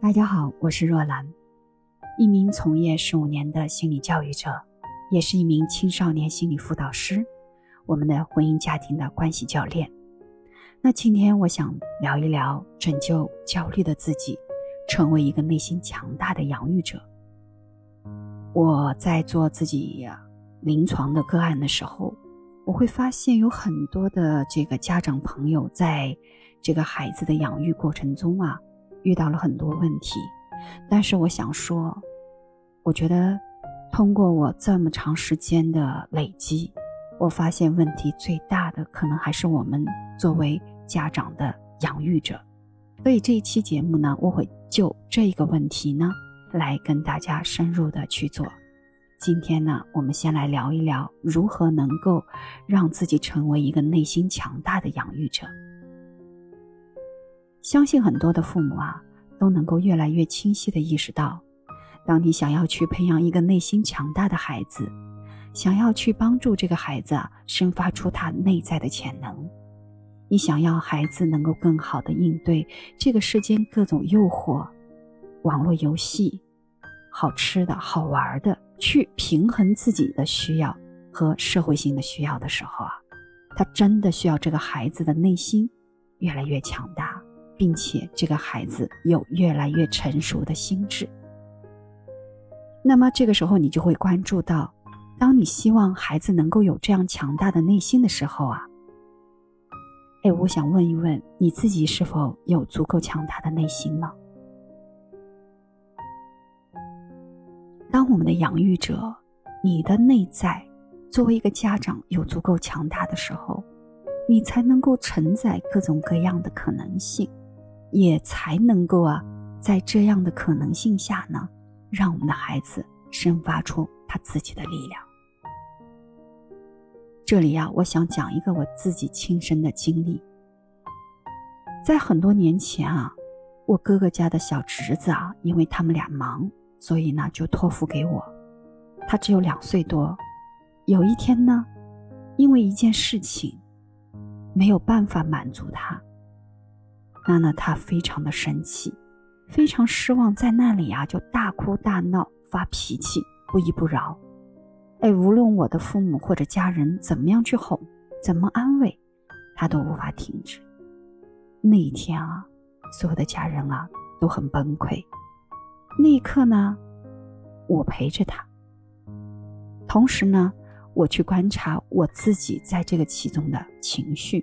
大家好，我是若兰，一名从业十五年的心理教育者，也是一名青少年心理辅导师，我们的婚姻家庭的关系教练。那今天我想聊一聊拯救焦虑的自己，成为一个内心强大的养育者。我在做自己临床的个案的时候，我会发现有很多的这个家长朋友在这个孩子的养育过程中啊。遇到了很多问题，但是我想说，我觉得通过我这么长时间的累积，我发现问题最大的可能还是我们作为家长的养育者。所以这一期节目呢，我会就这个问题呢来跟大家深入的去做。今天呢，我们先来聊一聊如何能够让自己成为一个内心强大的养育者。相信很多的父母啊，都能够越来越清晰的意识到，当你想要去培养一个内心强大的孩子，想要去帮助这个孩子啊，生发出他内在的潜能，你想要孩子能够更好的应对这个世间各种诱惑，网络游戏，好吃的好玩的，去平衡自己的需要和社会性的需要的时候啊，他真的需要这个孩子的内心越来越强大。并且这个孩子有越来越成熟的心智，那么这个时候你就会关注到，当你希望孩子能够有这样强大的内心的时候啊，哎，我想问一问你自己是否有足够强大的内心呢？当我们的养育者，你的内在作为一个家长有足够强大的时候，你才能够承载各种各样的可能性。也才能够啊，在这样的可能性下呢，让我们的孩子生发出他自己的力量。这里呀，我想讲一个我自己亲身的经历。在很多年前啊，我哥哥家的小侄子啊，因为他们俩忙，所以呢就托付给我。他只有两岁多，有一天呢，因为一件事情，没有办法满足他。娜娜她非常的生气，非常失望，在那里啊就大哭大闹，发脾气，不依不饶。哎，无论我的父母或者家人怎么样去哄，怎么安慰，他都无法停止。那一天啊，所有的家人啊都很崩溃。那一刻呢，我陪着他，同时呢，我去观察我自己在这个其中的情绪，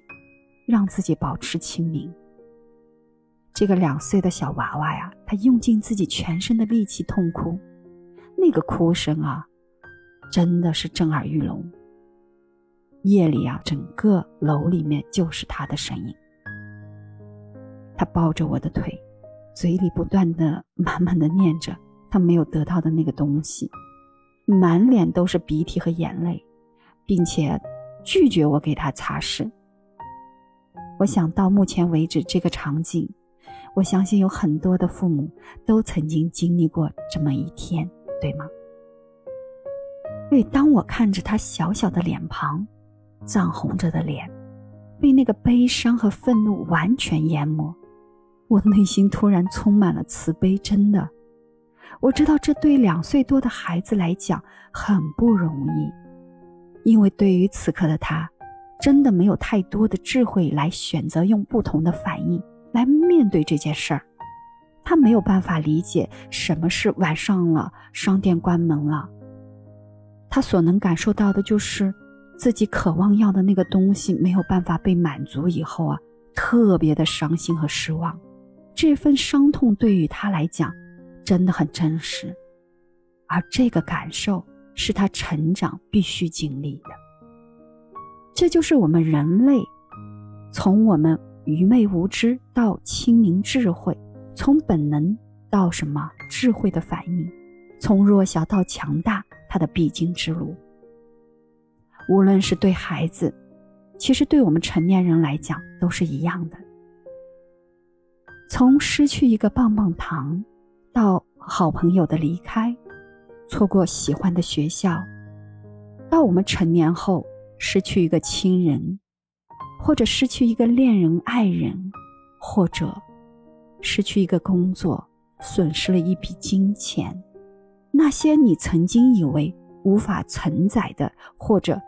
让自己保持清明。这个两岁的小娃娃呀，他用尽自己全身的力气痛哭，那个哭声啊，真的是震耳欲聋。夜里啊，整个楼里面就是他的声音。他抱着我的腿，嘴里不断的、满满的念着他没有得到的那个东西，满脸都是鼻涕和眼泪，并且拒绝我给他擦拭。我想到目前为止这个场景。我相信有很多的父母都曾经经历过这么一天，对吗？因为当我看着他小小的脸庞，涨红着的脸，被那个悲伤和愤怒完全淹没，我内心突然充满了慈悲。真的，我知道这对两岁多的孩子来讲很不容易，因为对于此刻的他，真的没有太多的智慧来选择用不同的反应。来面对这件事儿，他没有办法理解什么是晚上了，商店关门了。他所能感受到的就是自己渴望要的那个东西没有办法被满足以后啊，特别的伤心和失望。这份伤痛对于他来讲真的很真实，而这个感受是他成长必须经历的。这就是我们人类从我们。愚昧无知到清明智慧，从本能到什么智慧的反应，从弱小到强大，他的必经之路。无论是对孩子，其实对我们成年人来讲都是一样的。从失去一个棒棒糖，到好朋友的离开，错过喜欢的学校，到我们成年后失去一个亲人。或者失去一个恋人、爱人，或者失去一个工作，损失了一笔金钱，那些你曾经以为无法承载的，或者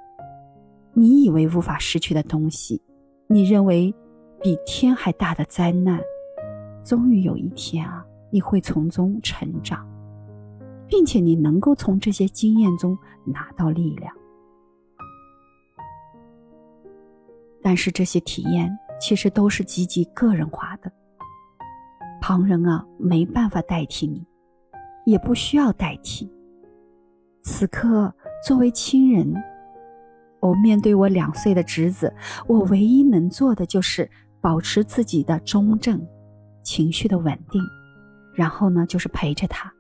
你以为无法失去的东西，你认为比天还大的灾难，终于有一天啊，你会从中成长，并且你能够从这些经验中拿到力量。但是这些体验其实都是极其个人化的，旁人啊没办法代替你，也不需要代替。此刻作为亲人，我面对我两岁的侄子，我唯一能做的就是保持自己的中正，情绪的稳定，然后呢就是陪着他。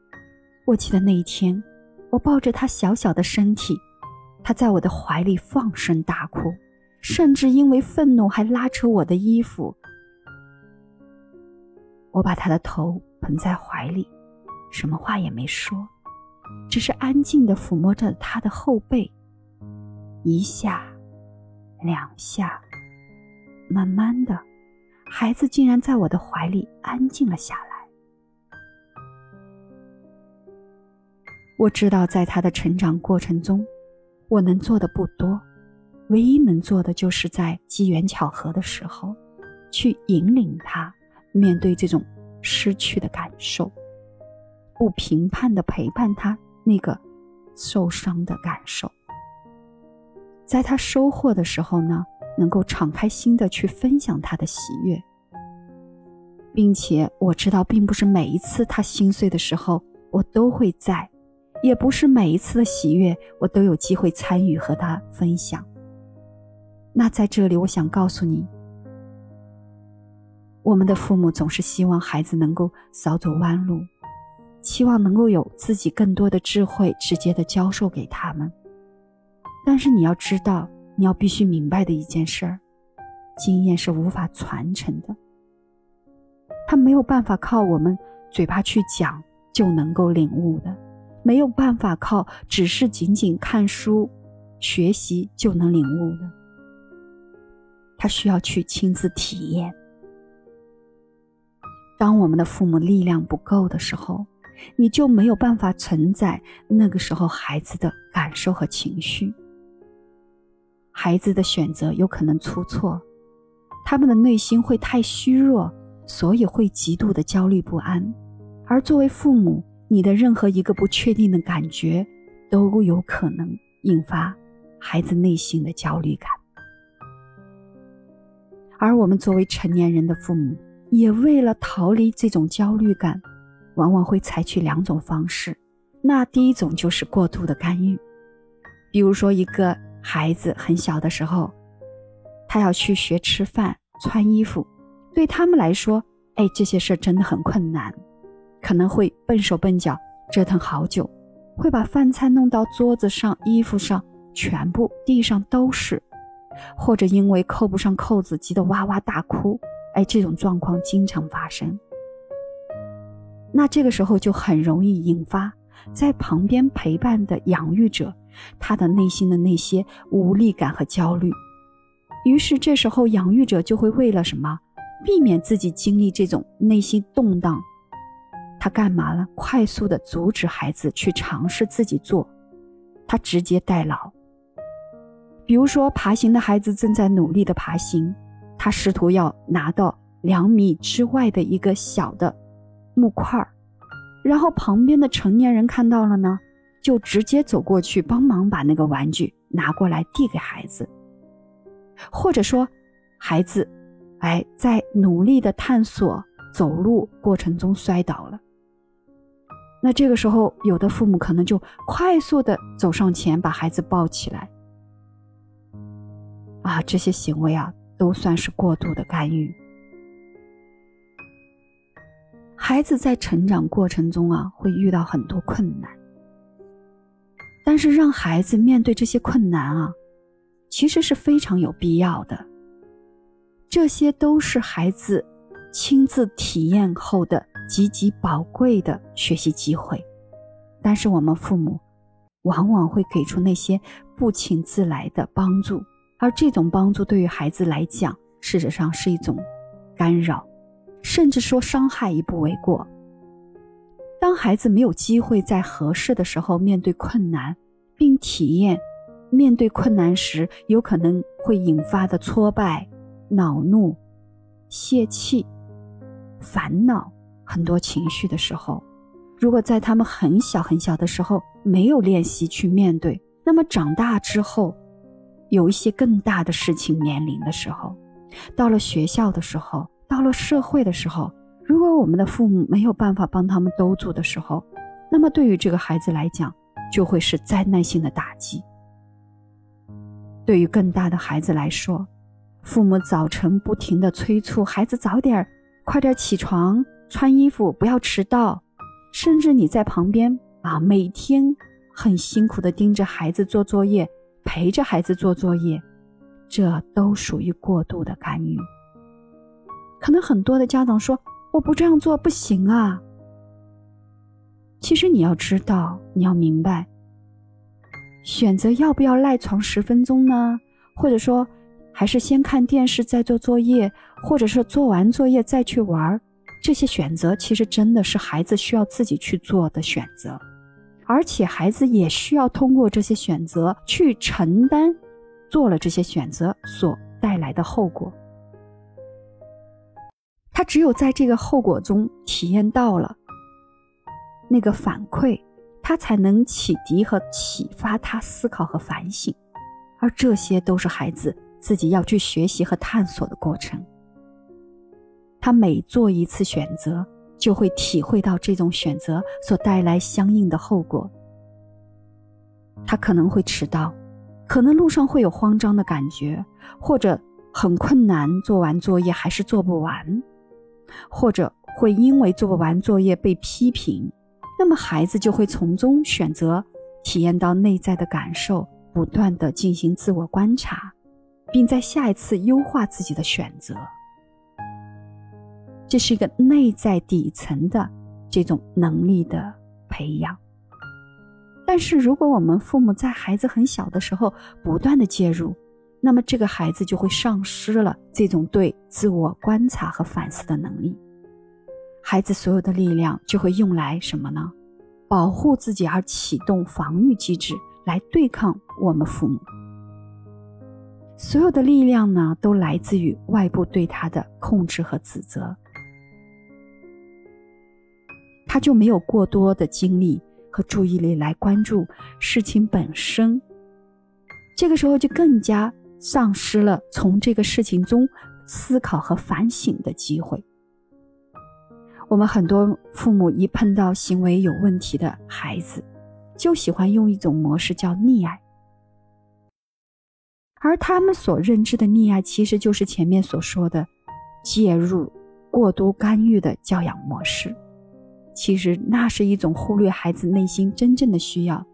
我记得那一天，我抱着他小小的身体，他在我的怀里放声大哭。甚至因为愤怒还拉扯我的衣服。我把他的头捧在怀里，什么话也没说，只是安静的抚摸着他的后背，一下，两下，慢慢的，孩子竟然在我的怀里安静了下来。我知道，在他的成长过程中，我能做的不多。唯一能做的，就是在机缘巧合的时候，去引领他面对这种失去的感受，不评判的陪伴他那个受伤的感受。在他收获的时候呢，能够敞开心的去分享他的喜悦，并且我知道，并不是每一次他心碎的时候，我都会在，也不是每一次的喜悦，我都有机会参与和他分享。那在这里，我想告诉你，我们的父母总是希望孩子能够少走弯路，期望能够有自己更多的智慧直接的教授给他们。但是你要知道，你要必须明白的一件事儿，经验是无法传承的，他没有办法靠我们嘴巴去讲就能够领悟的，没有办法靠只是仅仅看书学习就能领悟的。他需要去亲自体验。当我们的父母力量不够的时候，你就没有办法承载那个时候孩子的感受和情绪。孩子的选择有可能出错，他们的内心会太虚弱，所以会极度的焦虑不安。而作为父母，你的任何一个不确定的感觉，都有可能引发孩子内心的焦虑感。而我们作为成年人的父母，也为了逃离这种焦虑感，往往会采取两种方式。那第一种就是过度的干预，比如说一个孩子很小的时候，他要去学吃饭、穿衣服，对他们来说，哎，这些事真的很困难，可能会笨手笨脚，折腾好久，会把饭菜弄到桌子上、衣服上，全部地上都是。或者因为扣不上扣子，急得哇哇大哭，哎，这种状况经常发生。那这个时候就很容易引发在旁边陪伴的养育者他的内心的那些无力感和焦虑。于是这时候养育者就会为了什么，避免自己经历这种内心动荡，他干嘛了？快速的阻止孩子去尝试自己做，他直接代劳。比如说，爬行的孩子正在努力的爬行，他试图要拿到两米之外的一个小的木块儿，然后旁边的成年人看到了呢，就直接走过去帮忙把那个玩具拿过来递给孩子。或者说，孩子，哎，在努力的探索走路过程中摔倒了，那这个时候，有的父母可能就快速的走上前把孩子抱起来。啊，这些行为啊，都算是过度的干预。孩子在成长过程中啊，会遇到很多困难，但是让孩子面对这些困难啊，其实是非常有必要的。这些都是孩子亲自体验后的极其宝贵的学习机会，但是我们父母往往会给出那些不请自来的帮助。而这种帮助对于孩子来讲，事实上是一种干扰，甚至说伤害，也不为过。当孩子没有机会在合适的时候面对困难，并体验面对困难时有可能会引发的挫败、恼怒、泄气、烦恼很多情绪的时候，如果在他们很小很小的时候没有练习去面对，那么长大之后，有一些更大的事情面临的时候，到了学校的时候，到了社会的时候。如果我们的父母没有办法帮他们兜住的时候，那么对于这个孩子来讲，就会是灾难性的打击。对于更大的孩子来说，父母早晨不停的催促孩子早点儿快点起床、穿衣服，不要迟到，甚至你在旁边啊，每天很辛苦的盯着孩子做作业，陪着孩子做作业，这都属于过度的干预。可能很多的家长说。我不这样做不行啊！其实你要知道，你要明白，选择要不要赖床十分钟呢？或者说，还是先看电视再做作业，或者是做完作业再去玩这些选择其实真的是孩子需要自己去做的选择，而且孩子也需要通过这些选择去承担做了这些选择所带来的后果。他只有在这个后果中体验到了那个反馈，他才能启迪和启发他思考和反省，而这些都是孩子自己要去学习和探索的过程。他每做一次选择，就会体会到这种选择所带来相应的后果。他可能会迟到，可能路上会有慌张的感觉，或者很困难，做完作业还是做不完。或者会因为做不完作业被批评，那么孩子就会从中选择体验到内在的感受，不断的进行自我观察，并在下一次优化自己的选择。这是一个内在底层的这种能力的培养。但是，如果我们父母在孩子很小的时候不断的介入，那么这个孩子就会丧失了这种对自我观察和反思的能力，孩子所有的力量就会用来什么呢？保护自己而启动防御机制来对抗我们父母。所有的力量呢，都来自于外部对他的控制和指责，他就没有过多的精力和注意力来关注事情本身，这个时候就更加。丧失了从这个事情中思考和反省的机会。我们很多父母一碰到行为有问题的孩子，就喜欢用一种模式叫溺爱，而他们所认知的溺爱，其实就是前面所说的介入、过多干预的教养模式。其实那是一种忽略孩子内心真正的需要，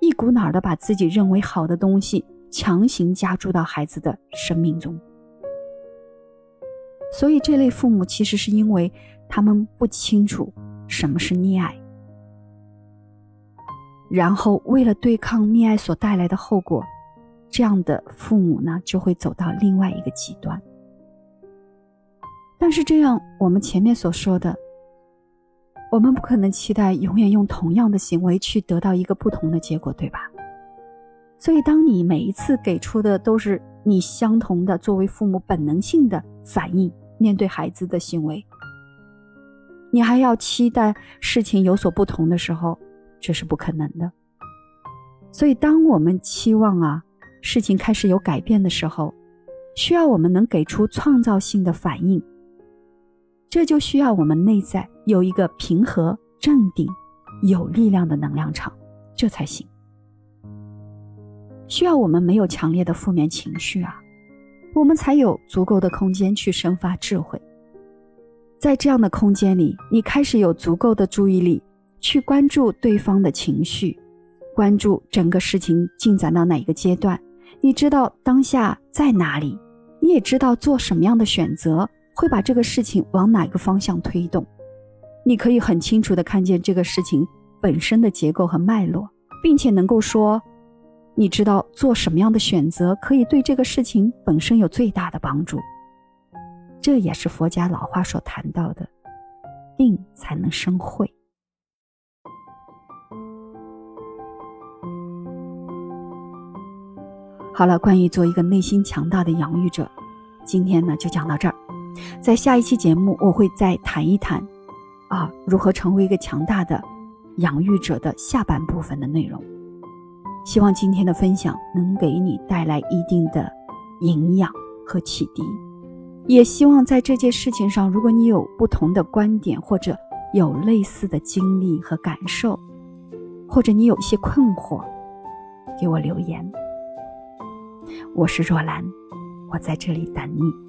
一股脑的把自己认为好的东西。强行加注到孩子的生命中，所以这类父母其实是因为他们不清楚什么是溺爱，然后为了对抗溺爱所带来的后果，这样的父母呢就会走到另外一个极端。但是这样，我们前面所说的，我们不可能期待永远用同样的行为去得到一个不同的结果，对吧？所以，当你每一次给出的都是你相同的作为父母本能性的反应，面对孩子的行为，你还要期待事情有所不同的时候，这是不可能的。所以，当我们期望啊事情开始有改变的时候，需要我们能给出创造性的反应。这就需要我们内在有一个平和、镇定、有力量的能量场，这才行。需要我们没有强烈的负面情绪啊，我们才有足够的空间去生发智慧。在这样的空间里，你开始有足够的注意力去关注对方的情绪，关注整个事情进展到哪一个阶段。你知道当下在哪里，你也知道做什么样的选择会把这个事情往哪个方向推动。你可以很清楚的看见这个事情本身的结构和脉络并且能够说你知道做什么样的选择可以对这个事情本身有最大的帮助。这也是佛家老话所谈到的定才能生慧。好了关于做一个内心强大的养育者今天呢就讲到这儿。在下一期节目，我会再谈一谈，啊，如何成为一个强大的养育者的下半部分的内容。希望今天的分享能给你带来一定的营养和启迪，也希望在这件事情上，如果你有不同的观点，或者有类似的经历和感受，或者你有一些困惑，给我留言。我是若兰，我在这里等你。